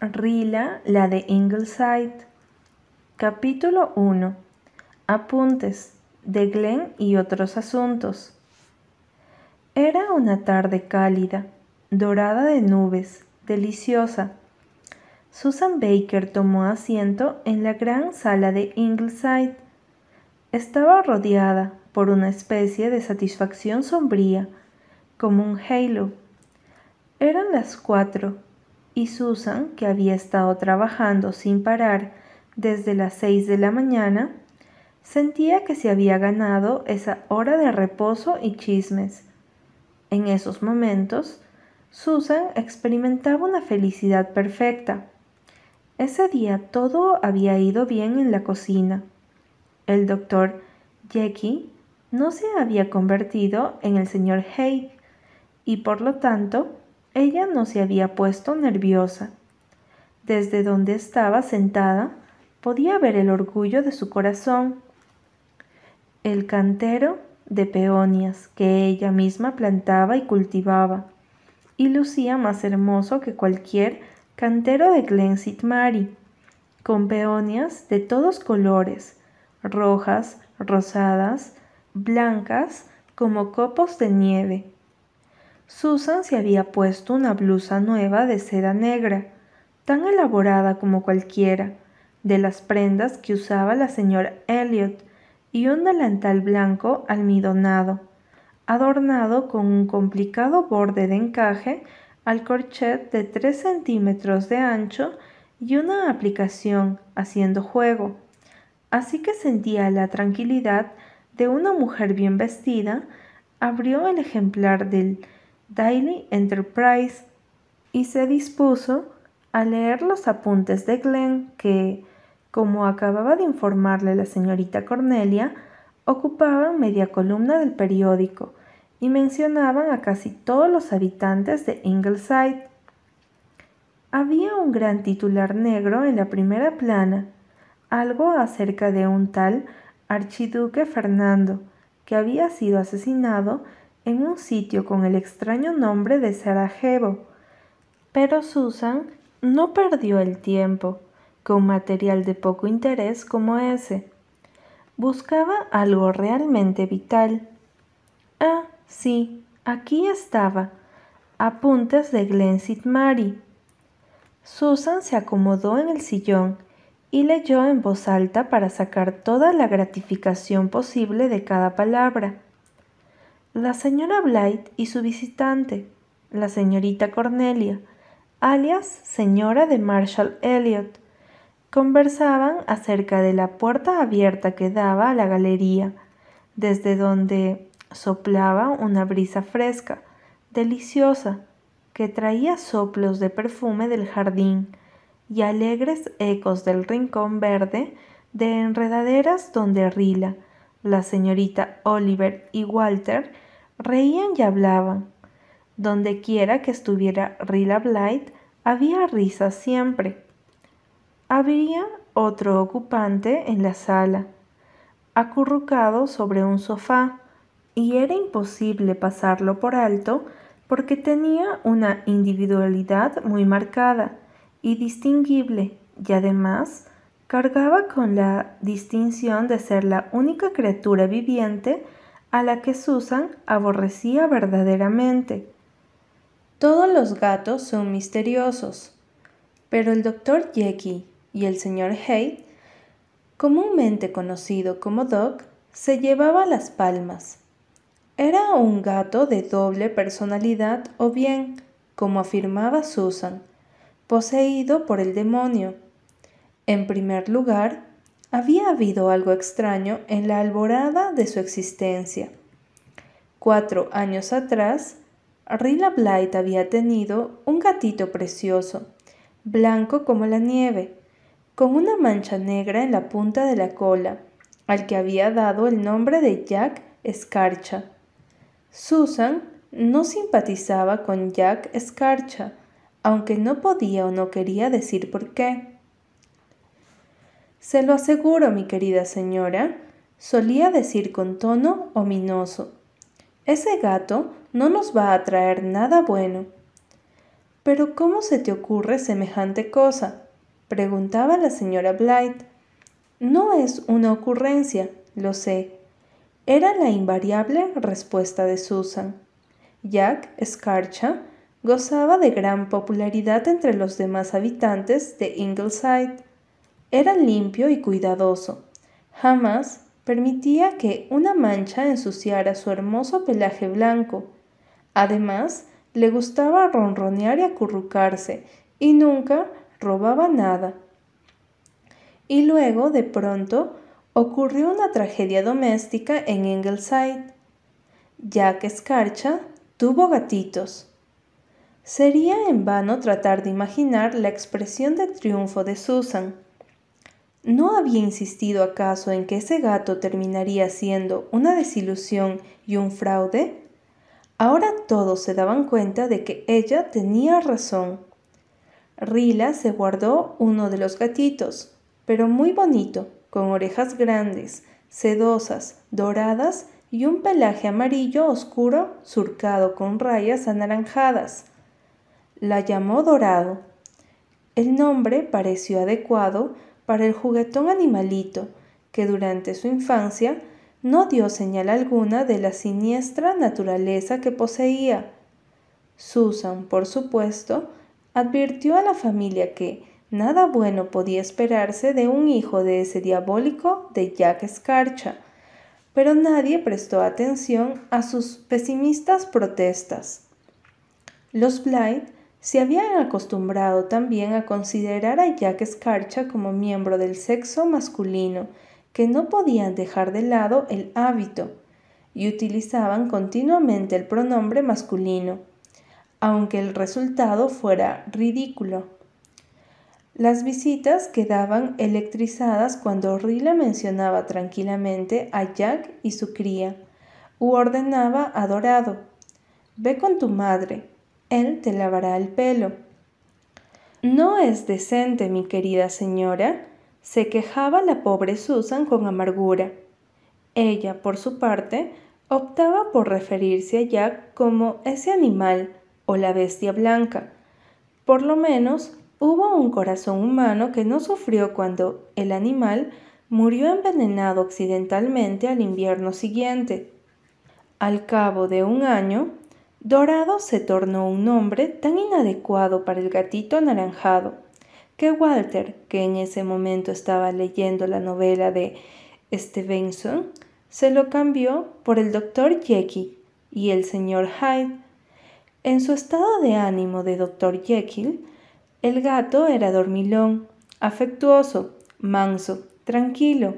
Rila, la de Ingleside. Capítulo 1. Apuntes de Glenn y otros asuntos. Era una tarde cálida, dorada de nubes, deliciosa. Susan Baker tomó asiento en la gran sala de Ingleside. Estaba rodeada por una especie de satisfacción sombría, como un halo. Eran las cuatro y Susan, que había estado trabajando sin parar desde las seis de la mañana, sentía que se había ganado esa hora de reposo y chismes. En esos momentos, Susan experimentaba una felicidad perfecta. Ese día todo había ido bien en la cocina. El doctor Jackie no se había convertido en el señor Haig y por lo tanto ella no se había puesto nerviosa. Desde donde estaba sentada podía ver el orgullo de su corazón. El cantero de peonias que ella misma plantaba y cultivaba, y lucía más hermoso que cualquier cantero de Glensit Mary, con peonias de todos colores, rojas, rosadas, blancas como copos de nieve Susan se había puesto una blusa nueva de seda negra, tan elaborada como cualquiera, de las prendas que usaba la señora Elliot, y un delantal blanco almidonado, adornado con un complicado borde de encaje al corchet de tres centímetros de ancho y una aplicación haciendo juego. Así que sentía la tranquilidad de una mujer bien vestida, abrió el ejemplar del Daily Enterprise y se dispuso a leer los apuntes de Glenn que, como acababa de informarle la señorita Cornelia, ocupaban media columna del periódico y mencionaban a casi todos los habitantes de Ingleside. Había un gran titular negro en la primera plana, algo acerca de un tal archiduque Fernando, que había sido asesinado en un sitio con el extraño nombre de Sarajevo. Pero Susan no perdió el tiempo con material de poco interés como ese. Buscaba algo realmente vital. Ah, sí, aquí estaba. Apuntes de Glen Mary. Susan se acomodó en el sillón y leyó en voz alta para sacar toda la gratificación posible de cada palabra la señora Blight y su visitante, la señorita Cornelia, alias señora de Marshall Elliot, conversaban acerca de la puerta abierta que daba a la galería, desde donde soplaba una brisa fresca, deliciosa, que traía soplos de perfume del jardín y alegres ecos del rincón verde de enredaderas donde Rila, la señorita Oliver y Walter Reían y hablaban. Donde quiera que estuviera Rilla Blight, había risa siempre. Había otro ocupante en la sala, acurrucado sobre un sofá, y era imposible pasarlo por alto porque tenía una individualidad muy marcada y distinguible, y además cargaba con la distinción de ser la única criatura viviente a la que Susan aborrecía verdaderamente. Todos los gatos son misteriosos, pero el doctor Jekyll y el señor Hyde, comúnmente conocido como Doc, se llevaba las palmas. Era un gato de doble personalidad o bien, como afirmaba Susan, poseído por el demonio. En primer lugar, había habido algo extraño en la alborada de su existencia. Cuatro años atrás, Rilla Blight había tenido un gatito precioso, blanco como la nieve, con una mancha negra en la punta de la cola, al que había dado el nombre de Jack Escarcha. Susan no simpatizaba con Jack Escarcha, aunque no podía o no quería decir por qué. Se lo aseguro, mi querida señora, solía decir con tono ominoso. Ese gato no nos va a traer nada bueno. Pero ¿cómo se te ocurre semejante cosa? preguntaba la señora Blight. No es una ocurrencia, lo sé. Era la invariable respuesta de Susan. Jack Scarcha gozaba de gran popularidad entre los demás habitantes de Ingleside. Era limpio y cuidadoso. Jamás permitía que una mancha ensuciara su hermoso pelaje blanco. Además, le gustaba ronronear y acurrucarse, y nunca robaba nada. Y luego, de pronto, ocurrió una tragedia doméstica en Ingleside. Jack Escarcha tuvo gatitos. Sería en vano tratar de imaginar la expresión de triunfo de Susan. ¿No había insistido acaso en que ese gato terminaría siendo una desilusión y un fraude? Ahora todos se daban cuenta de que ella tenía razón. Rila se guardó uno de los gatitos, pero muy bonito, con orejas grandes, sedosas, doradas y un pelaje amarillo oscuro surcado con rayas anaranjadas. La llamó Dorado. El nombre pareció adecuado para el juguetón animalito que durante su infancia no dio señal alguna de la siniestra naturaleza que poseía. Susan, por supuesto, advirtió a la familia que nada bueno podía esperarse de un hijo de ese diabólico de Jack Scarcha, pero nadie prestó atención a sus pesimistas protestas. Los Blythe se habían acostumbrado también a considerar a Jack Scarcha como miembro del sexo masculino, que no podían dejar de lado el hábito, y utilizaban continuamente el pronombre masculino, aunque el resultado fuera ridículo. Las visitas quedaban electrizadas cuando Rila mencionaba tranquilamente a Jack y su cría, u ordenaba a Dorado, ve con tu madre, él te lavará el pelo. No es decente, mi querida señora, se quejaba la pobre Susan con amargura. Ella, por su parte, optaba por referirse a Jack como ese animal o la bestia blanca. Por lo menos hubo un corazón humano que no sufrió cuando el animal murió envenenado accidentalmente al invierno siguiente. Al cabo de un año, Dorado se tornó un nombre tan inadecuado para el gatito anaranjado que Walter, que en ese momento estaba leyendo la novela de Stevenson, se lo cambió por el doctor Jekyll y el señor Hyde. En su estado de ánimo de doctor Jekyll, el gato era dormilón, afectuoso, manso, tranquilo.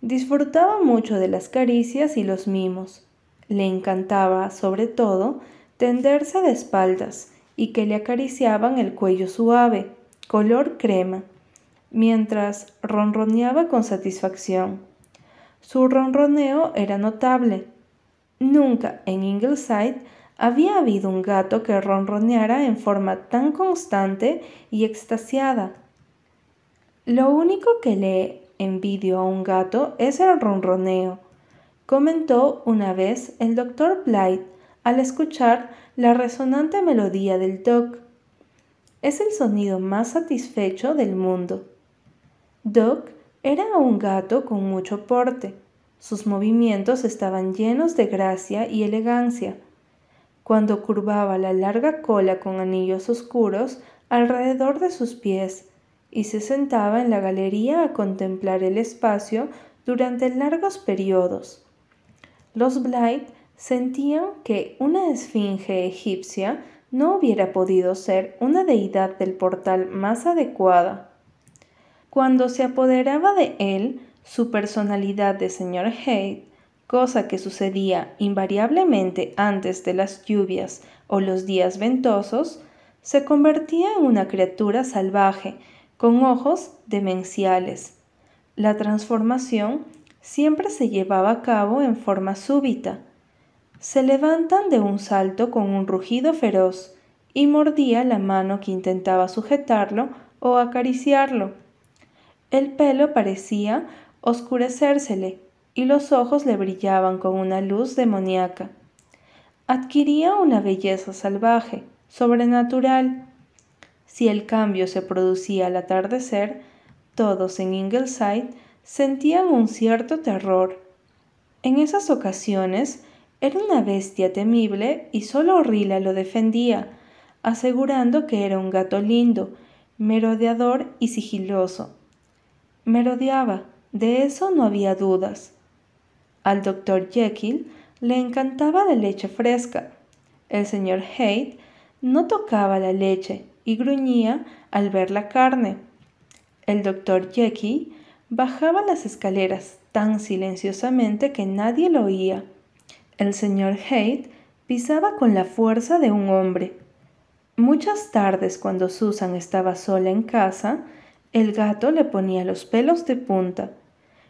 Disfrutaba mucho de las caricias y los mimos. Le encantaba, sobre todo, tenderse de espaldas y que le acariciaban el cuello suave, color crema, mientras ronroneaba con satisfacción. Su ronroneo era notable. Nunca en Ingleside había habido un gato que ronroneara en forma tan constante y extasiada. Lo único que le envidio a un gato es el ronroneo, comentó una vez el doctor Blythe al escuchar la resonante melodía del Doc. Es el sonido más satisfecho del mundo. Doc era un gato con mucho porte. Sus movimientos estaban llenos de gracia y elegancia. Cuando curvaba la larga cola con anillos oscuros alrededor de sus pies y se sentaba en la galería a contemplar el espacio durante largos periodos. Los Blythe sentían que una esfinge egipcia no hubiera podido ser una deidad del portal más adecuada. Cuando se apoderaba de él su personalidad de señor Haight, cosa que sucedía invariablemente antes de las lluvias o los días ventosos, se convertía en una criatura salvaje, con ojos demenciales. La transformación siempre se llevaba a cabo en forma súbita. Se levantan de un salto con un rugido feroz y mordía la mano que intentaba sujetarlo o acariciarlo. El pelo parecía oscurecérsele y los ojos le brillaban con una luz demoníaca. Adquiría una belleza salvaje, sobrenatural. Si el cambio se producía al atardecer, todos en Ingleside sentían un cierto terror. En esas ocasiones era una bestia temible y solo Rila lo defendía, asegurando que era un gato lindo, merodeador y sigiloso. Merodeaba, de eso no había dudas. Al doctor Jekyll le encantaba la leche fresca. El señor Haight no tocaba la leche y gruñía al ver la carne. El doctor Jekyll bajaba las escaleras tan silenciosamente que nadie lo oía. El señor Haight pisaba con la fuerza de un hombre. Muchas tardes cuando Susan estaba sola en casa, el gato le ponía los pelos de punta.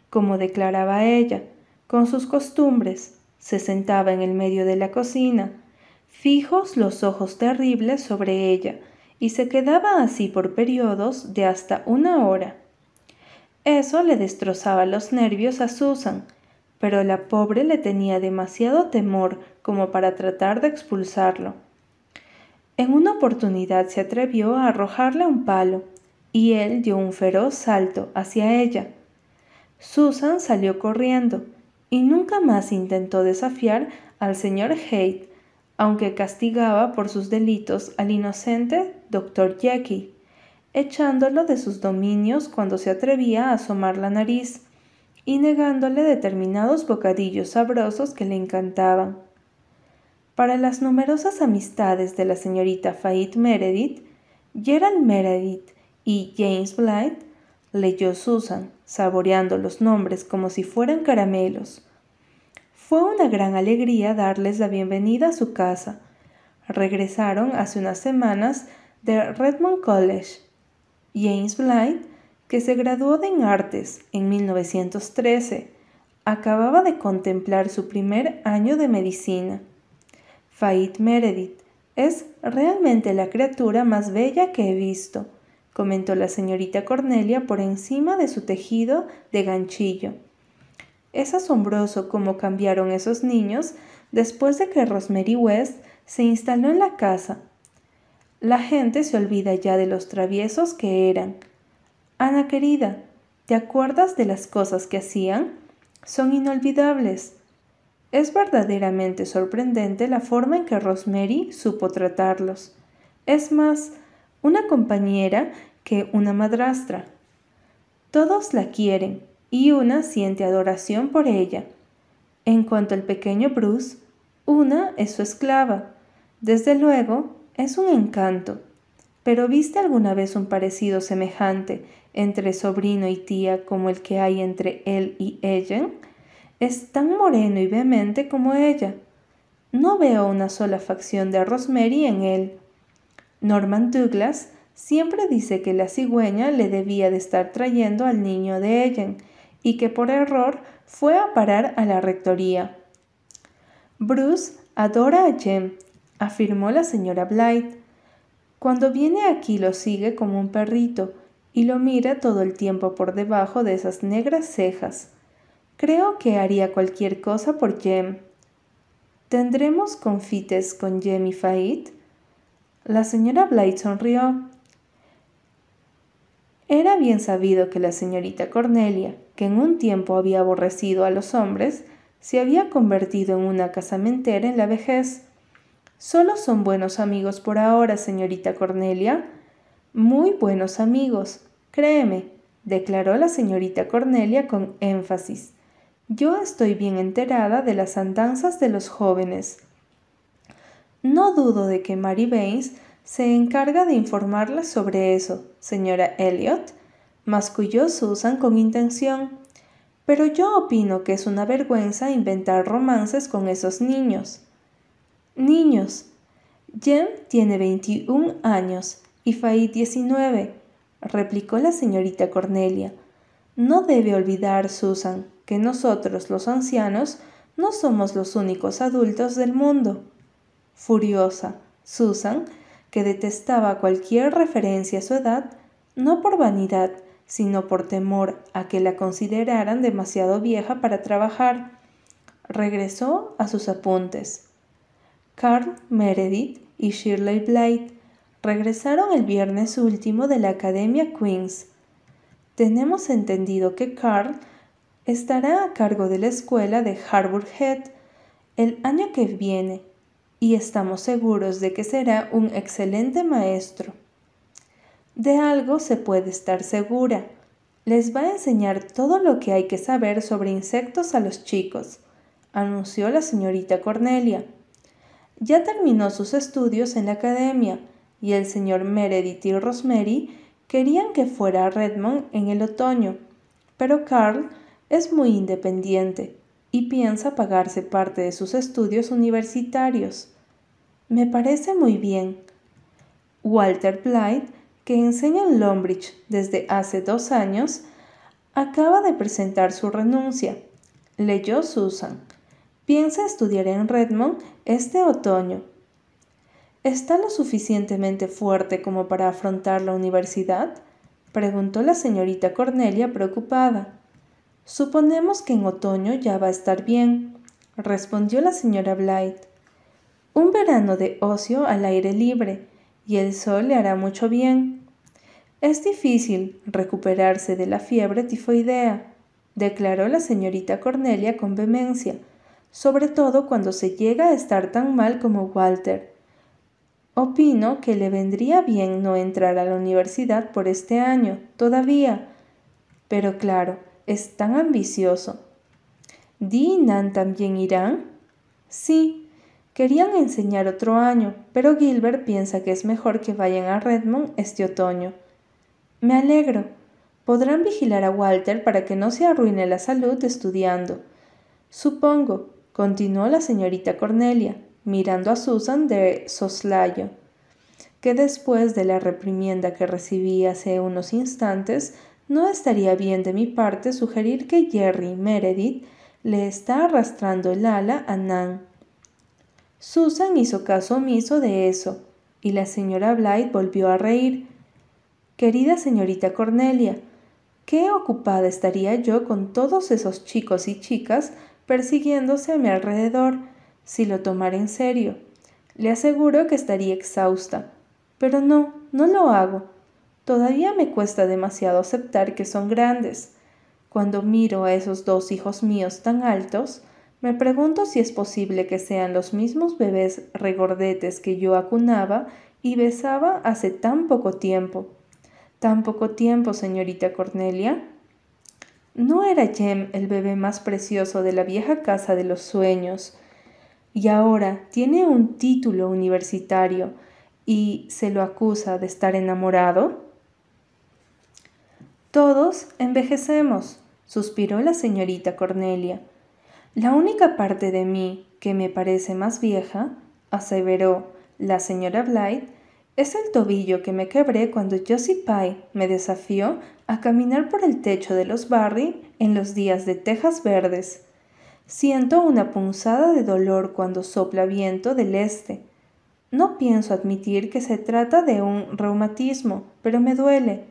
Como declaraba ella, con sus costumbres, se sentaba en el medio de la cocina, fijos los ojos terribles sobre ella, y se quedaba así por periodos de hasta una hora. Eso le destrozaba los nervios a Susan, pero la pobre le tenía demasiado temor como para tratar de expulsarlo. En una oportunidad se atrevió a arrojarle un palo, y él dio un feroz salto hacia ella. Susan salió corriendo, y nunca más intentó desafiar al señor Haight, aunque castigaba por sus delitos al inocente doctor Jackie, echándolo de sus dominios cuando se atrevía a asomar la nariz y negándole determinados bocadillos sabrosos que le encantaban. Para las numerosas amistades de la señorita Faith Meredith, Gerald Meredith y James Blythe, leyó Susan, saboreando los nombres como si fueran caramelos, fue una gran alegría darles la bienvenida a su casa. Regresaron hace unas semanas de Redmond College. James Blythe, que se graduó de en artes en 1913, acababa de contemplar su primer año de medicina. Faith Meredith es realmente la criatura más bella que he visto, comentó la señorita Cornelia por encima de su tejido de ganchillo. Es asombroso cómo cambiaron esos niños después de que Rosemary West se instaló en la casa. La gente se olvida ya de los traviesos que eran. Ana querida, ¿te acuerdas de las cosas que hacían? Son inolvidables. Es verdaderamente sorprendente la forma en que Rosemary supo tratarlos. Es más, una compañera que una madrastra. Todos la quieren, y una siente adoración por ella. En cuanto al pequeño Bruce, una es su esclava. Desde luego, es un encanto. Pero ¿viste alguna vez un parecido semejante entre sobrino y tía como el que hay entre él y ella? Es tan moreno y vehemente como ella. No veo una sola facción de Rosemary en él. Norman Douglas siempre dice que la cigüeña le debía de estar trayendo al niño de Ellen y que por error fue a parar a la rectoría. Bruce adora a Jem, afirmó la señora Blythe. Cuando viene aquí lo sigue como un perrito y lo mira todo el tiempo por debajo de esas negras cejas. Creo que haría cualquier cosa por Jem. ¿Tendremos confites con Jem y? La señora Blythe sonrió. Era bien sabido que la señorita Cornelia, que en un tiempo había aborrecido a los hombres, se había convertido en una casamentera en la vejez. Solo son buenos amigos por ahora, señorita Cornelia. Muy buenos amigos, créeme, declaró la señorita Cornelia con énfasis. Yo estoy bien enterada de las andanzas de los jóvenes. No dudo de que Mary Baines se encarga de informarla sobre eso, señora Elliot, masculló Susan con intención. Pero yo opino que es una vergüenza inventar romances con esos niños. Niños. Jem tiene 21 años y Faith 19, replicó la señorita Cornelia. No debe olvidar, Susan, que nosotros los ancianos no somos los únicos adultos del mundo. Furiosa, Susan que detestaba cualquier referencia a su edad, no por vanidad, sino por temor a que la consideraran demasiado vieja para trabajar. Regresó a sus apuntes. Carl Meredith y Shirley Blythe regresaron el viernes último de la Academia Queens. Tenemos entendido que Carl estará a cargo de la escuela de Harbour Head el año que viene y estamos seguros de que será un excelente maestro. De algo se puede estar segura. Les va a enseñar todo lo que hay que saber sobre insectos a los chicos, anunció la señorita Cornelia. Ya terminó sus estudios en la academia y el señor Meredith y Rosemary querían que fuera a Redmond en el otoño, pero Carl es muy independiente y piensa pagarse parte de sus estudios universitarios. Me parece muy bien. Walter Blythe, que enseña en Lombridge desde hace dos años, acaba de presentar su renuncia. Leyó Susan. Piensa estudiar en Redmond este otoño. ¿Está lo suficientemente fuerte como para afrontar la universidad? preguntó la señorita Cornelia preocupada. Suponemos que en otoño ya va a estar bien, respondió la señora Blythe. Un verano de ocio al aire libre, y el sol le hará mucho bien. Es difícil recuperarse de la fiebre tifoidea, declaró la señorita Cornelia con vehemencia, sobre todo cuando se llega a estar tan mal como Walter. Opino que le vendría bien no entrar a la universidad por este año, todavía. Pero claro, es tan ambicioso. ¿Di y Nan también irán? Sí, Querían enseñar otro año, pero Gilbert piensa que es mejor que vayan a Redmond este otoño. Me alegro. Podrán vigilar a Walter para que no se arruine la salud estudiando. Supongo, continuó la señorita Cornelia, mirando a Susan de soslayo, que después de la reprimienda que recibí hace unos instantes, no estaría bien de mi parte sugerir que Jerry Meredith le está arrastrando el ala a Nan. Susan hizo caso omiso de eso, y la señora Blythe volvió a reír. Querida señorita Cornelia, qué ocupada estaría yo con todos esos chicos y chicas persiguiéndose a mi alrededor, si lo tomara en serio. Le aseguro que estaría exhausta. Pero no, no lo hago. Todavía me cuesta demasiado aceptar que son grandes. Cuando miro a esos dos hijos míos tan altos, me pregunto si es posible que sean los mismos bebés regordetes que yo acunaba y besaba hace tan poco tiempo. ¿Tan poco tiempo, señorita Cornelia? ¿No era Jem el bebé más precioso de la vieja casa de los sueños? Y ahora tiene un título universitario y se lo acusa de estar enamorado. Todos envejecemos, suspiró la señorita Cornelia. La única parte de mí que me parece más vieja, aseveró la señora Blythe, es el tobillo que me quebré cuando Josie Pye me desafió a caminar por el techo de los Barry en los días de tejas verdes. Siento una punzada de dolor cuando sopla viento del este. No pienso admitir que se trata de un reumatismo, pero me duele.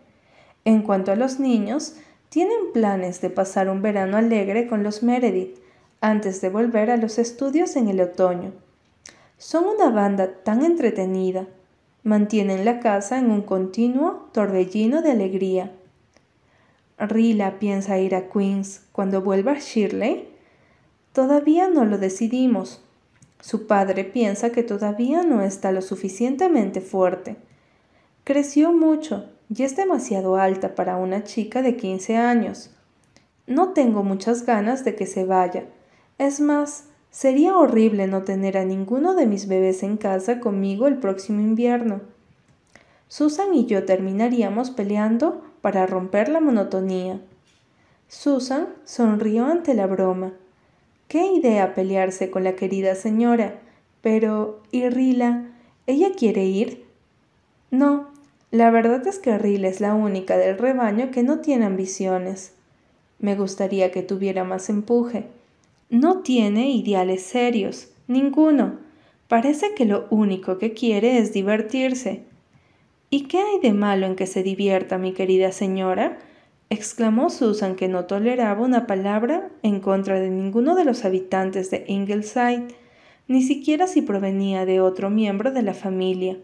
En cuanto a los niños, tienen planes de pasar un verano alegre con los Meredith antes de volver a los estudios en el otoño. Son una banda tan entretenida. Mantienen la casa en un continuo torbellino de alegría. Rila piensa ir a Queens cuando vuelva a Shirley. Todavía no lo decidimos. Su padre piensa que todavía no está lo suficientemente fuerte. Creció mucho y es demasiado alta para una chica de 15 años. No tengo muchas ganas de que se vaya es más, sería horrible no tener a ninguno de mis bebés en casa conmigo el próximo invierno. Susan y yo terminaríamos peleando para romper la monotonía. Susan sonrió ante la broma. Qué idea pelearse con la querida señora. Pero, ¿y Rila? ¿Ella quiere ir? No, la verdad es que Rila es la única del rebaño que no tiene ambiciones. Me gustaría que tuviera más empuje no tiene ideales serios, ninguno. Parece que lo único que quiere es divertirse. ¿Y qué hay de malo en que se divierta, mi querida señora? exclamó Susan, que no toleraba una palabra en contra de ninguno de los habitantes de Ingleside, ni siquiera si provenía de otro miembro de la familia.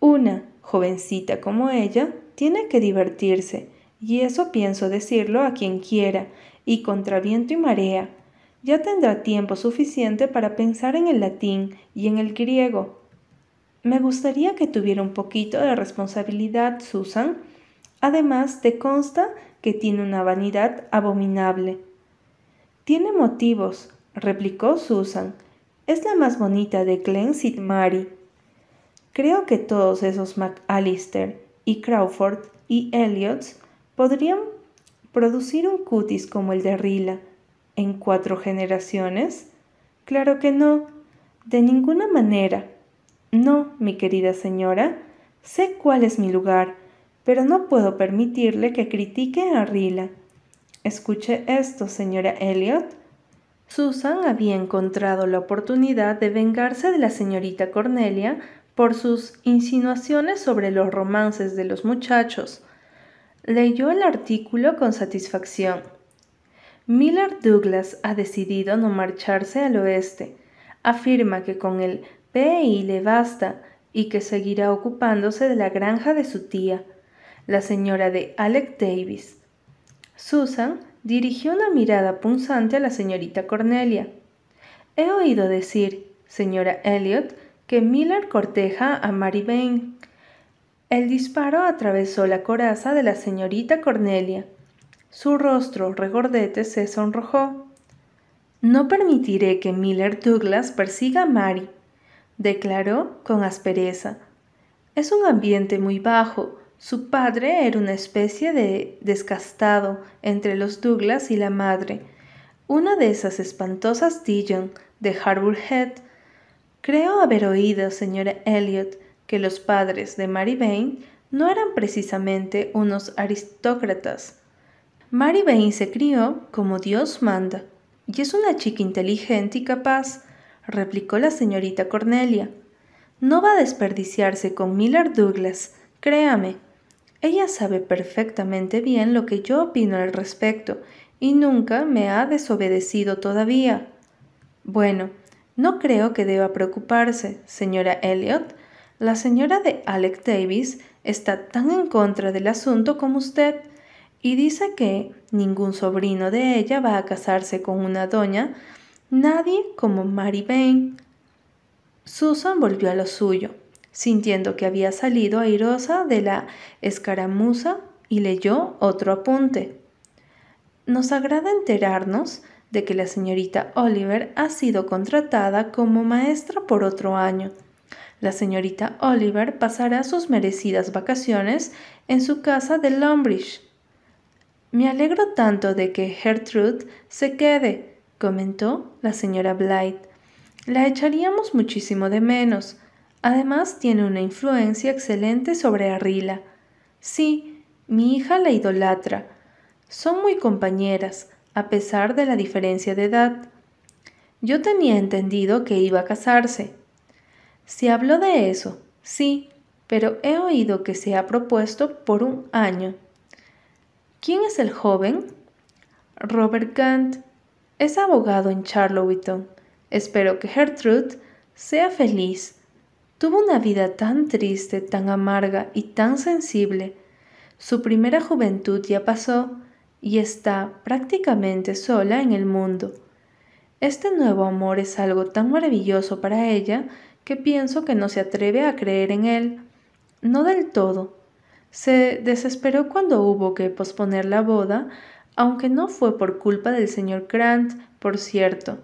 Una jovencita como ella tiene que divertirse, y eso pienso decirlo a quien quiera, y contra viento y marea. Ya tendrá tiempo suficiente para pensar en el latín y en el griego. Me gustaría que tuviera un poquito de responsabilidad, Susan. Además, te consta que tiene una vanidad abominable. Tiene motivos, replicó Susan. Es la más bonita de Glen. Mary. Creo que todos esos McAllister y Crawford y Elliots podrían producir un cutis como el de Rila en cuatro generaciones. Claro que no, de ninguna manera. No, mi querida señora, sé cuál es mi lugar, pero no puedo permitirle que critique a Rila. Escuche esto, señora Elliot. Susan había encontrado la oportunidad de vengarse de la señorita Cornelia por sus insinuaciones sobre los romances de los muchachos. Leyó el artículo con satisfacción. Miller Douglas ha decidido no marcharse al oeste. Afirma que con el PI le basta y que seguirá ocupándose de la granja de su tía, la señora de Alec Davis. Susan dirigió una mirada punzante a la señorita Cornelia. He oído decir, señora Elliot, que Miller corteja a Mary Bain. El disparo atravesó la coraza de la señorita Cornelia. Su rostro regordete se sonrojó. No permitiré que Miller Douglas persiga a Mary, declaró con aspereza. Es un ambiente muy bajo. Su padre era una especie de descastado entre los Douglas y la madre, una de esas espantosas Dillon de Harbour Head Creo haber oído, señora Elliot, que los padres de Mary Bain no eran precisamente unos aristócratas. Mary Bain se crió como Dios manda, y es una chica inteligente y capaz, replicó la señorita Cornelia. No va a desperdiciarse con Miller Douglas, créame. Ella sabe perfectamente bien lo que yo opino al respecto, y nunca me ha desobedecido todavía. Bueno, no creo que deba preocuparse, señora Elliot. La señora de Alec Davis está tan en contra del asunto como usted y dice que ningún sobrino de ella va a casarse con una doña, nadie como Mary Bain. Susan volvió a lo suyo, sintiendo que había salido airosa de la escaramuza y leyó otro apunte. Nos agrada enterarnos de que la señorita Oliver ha sido contratada como maestra por otro año. La señorita Oliver pasará sus merecidas vacaciones en su casa de Lombridge. Me alegro tanto de que Gertrude se quede, comentó la señora Blythe. La echaríamos muchísimo de menos. Además tiene una influencia excelente sobre Arrila. Sí, mi hija la idolatra. Son muy compañeras a pesar de la diferencia de edad. Yo tenía entendido que iba a casarse. Se habló de eso, sí, pero he oído que se ha propuesto por un año. ¿Quién es el joven? Robert Gant. Es abogado en Charlottetown. Espero que Gertrude sea feliz. Tuvo una vida tan triste, tan amarga y tan sensible. Su primera juventud ya pasó y está prácticamente sola en el mundo. Este nuevo amor es algo tan maravilloso para ella que pienso que no se atreve a creer en él. No del todo. Se desesperó cuando hubo que posponer la boda, aunque no fue por culpa del señor Grant, por cierto.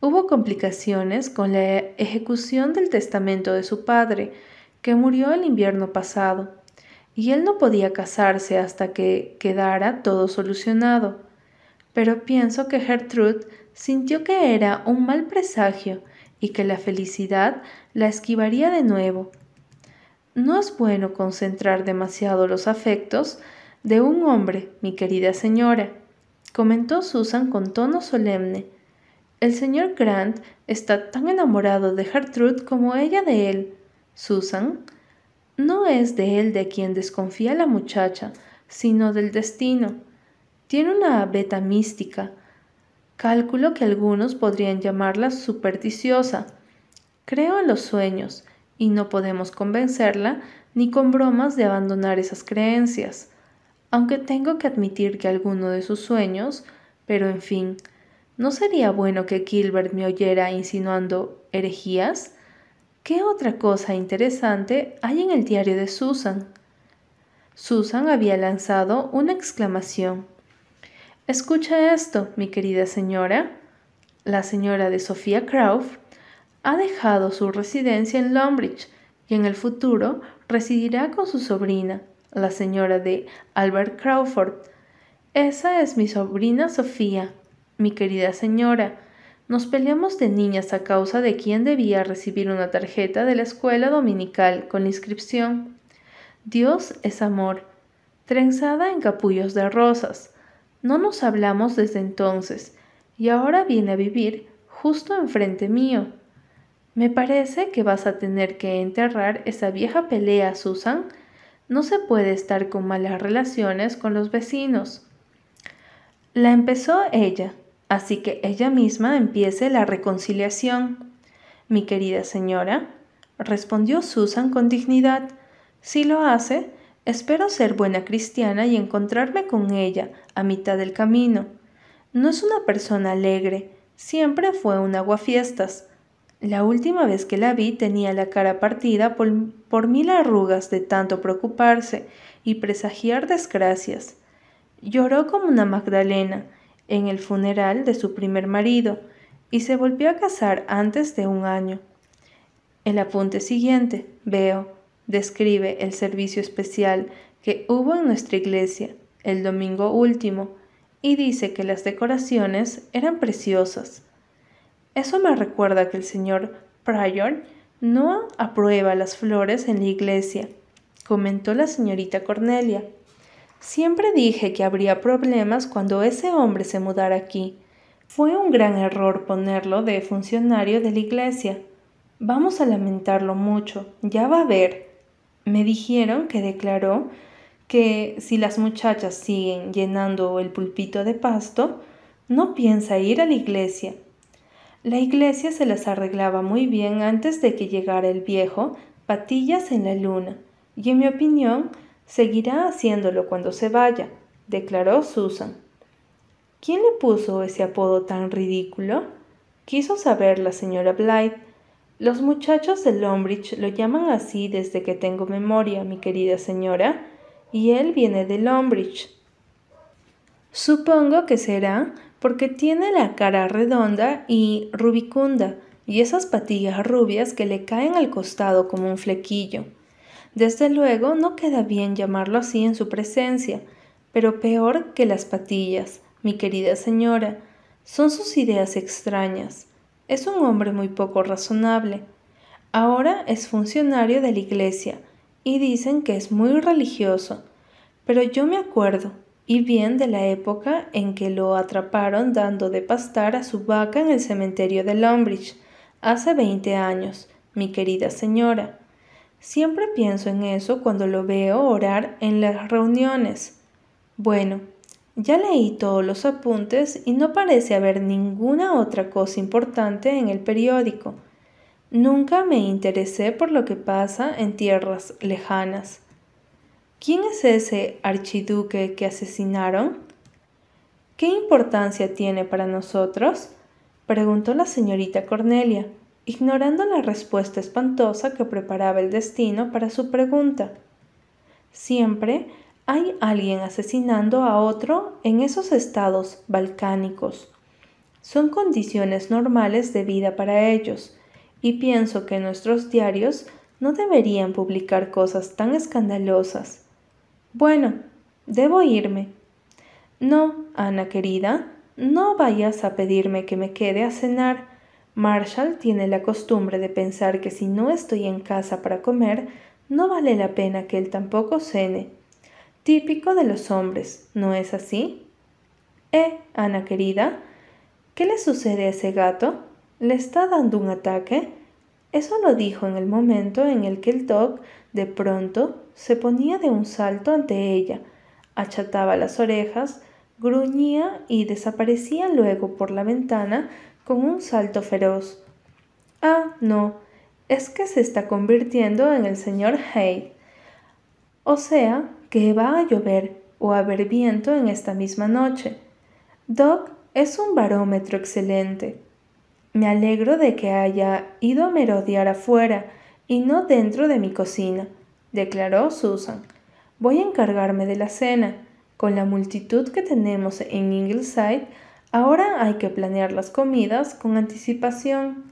Hubo complicaciones con la ejecución del testamento de su padre, que murió el invierno pasado y él no podía casarse hasta que quedara todo solucionado. Pero pienso que Gertrude sintió que era un mal presagio y que la felicidad la esquivaría de nuevo. No es bueno concentrar demasiado los afectos de un hombre, mi querida señora, comentó Susan con tono solemne. El señor Grant está tan enamorado de Gertrude como ella de él. Susan, no es de él de quien desconfía la muchacha, sino del destino. Tiene una beta mística. Cálculo que algunos podrían llamarla supersticiosa. Creo en los sueños, y no podemos convencerla ni con bromas de abandonar esas creencias, aunque tengo que admitir que alguno de sus sueños, pero en fin, ¿no sería bueno que Gilbert me oyera insinuando herejías? ¿Qué otra cosa interesante hay en el diario de Susan? Susan había lanzado una exclamación. Escucha esto, mi querida señora. La señora de Sofía Crawford ha dejado su residencia en Lombridge y en el futuro residirá con su sobrina, la señora de Albert Crawford. Esa es mi sobrina Sofía, mi querida señora. Nos peleamos de niñas a causa de quién debía recibir una tarjeta de la escuela dominical con inscripción Dios es amor, trenzada en capullos de rosas. No nos hablamos desde entonces, y ahora viene a vivir justo enfrente mío. Me parece que vas a tener que enterrar esa vieja pelea, Susan. No se puede estar con malas relaciones con los vecinos. La empezó ella, así que ella misma empiece la reconciliación. Mi querida señora, respondió Susan con dignidad, si lo hace, espero ser buena cristiana y encontrarme con ella a mitad del camino. No es una persona alegre, siempre fue un aguafiestas. La última vez que la vi tenía la cara partida por, por mil arrugas de tanto preocuparse y presagiar desgracias. Lloró como una Magdalena en el funeral de su primer marido y se volvió a casar antes de un año. El apunte siguiente, veo, describe el servicio especial que hubo en nuestra iglesia el domingo último y dice que las decoraciones eran preciosas. Eso me recuerda que el señor Pryor no aprueba las flores en la iglesia, comentó la señorita Cornelia. Siempre dije que habría problemas cuando ese hombre se mudara aquí. Fue un gran error ponerlo de funcionario de la iglesia. Vamos a lamentarlo mucho, ya va a ver. Me dijeron que declaró que si las muchachas siguen llenando el pulpito de pasto, no piensa ir a la iglesia. La iglesia se las arreglaba muy bien antes de que llegara el viejo patillas en la luna, y en mi opinión seguirá haciéndolo cuando se vaya, declaró Susan. ¿Quién le puso ese apodo tan ridículo? Quiso saber la señora Blythe, los muchachos de Lombridge lo llaman así desde que tengo memoria, mi querida señora, y él viene de Lombridge. Supongo que será porque tiene la cara redonda y rubicunda, y esas patillas rubias que le caen al costado como un flequillo. Desde luego no queda bien llamarlo así en su presencia, pero peor que las patillas, mi querida señora, son sus ideas extrañas. Es un hombre muy poco razonable. Ahora es funcionario de la iglesia y dicen que es muy religioso, pero yo me acuerdo, y bien de la época en que lo atraparon dando de pastar a su vaca en el cementerio de Lombridge, hace veinte años, mi querida señora. Siempre pienso en eso cuando lo veo orar en las reuniones. Bueno, ya leí todos los apuntes y no parece haber ninguna otra cosa importante en el periódico. Nunca me interesé por lo que pasa en tierras lejanas. ¿Quién es ese archiduque que asesinaron? ¿Qué importancia tiene para nosotros? preguntó la señorita Cornelia, ignorando la respuesta espantosa que preparaba el destino para su pregunta. Siempre hay alguien asesinando a otro en esos estados balcánicos. Son condiciones normales de vida para ellos, y pienso que nuestros diarios no deberían publicar cosas tan escandalosas. Bueno, debo irme. No, Ana querida, no vayas a pedirme que me quede a cenar. Marshall tiene la costumbre de pensar que si no estoy en casa para comer, no vale la pena que él tampoco cene típico de los hombres, ¿no es así? Eh, Ana querida, ¿qué le sucede a ese gato? ¿Le está dando un ataque? Eso lo dijo en el momento en el que el dog de pronto se ponía de un salto ante ella, achataba las orejas, gruñía y desaparecía luego por la ventana con un salto feroz. Ah, no, es que se está convirtiendo en el señor Hay. O sea, que va a llover o a haber viento en esta misma noche. Doc es un barómetro excelente. Me alegro de que haya ido a merodear afuera y no dentro de mi cocina, declaró Susan. Voy a encargarme de la cena. Con la multitud que tenemos en Ingleside, ahora hay que planear las comidas con anticipación.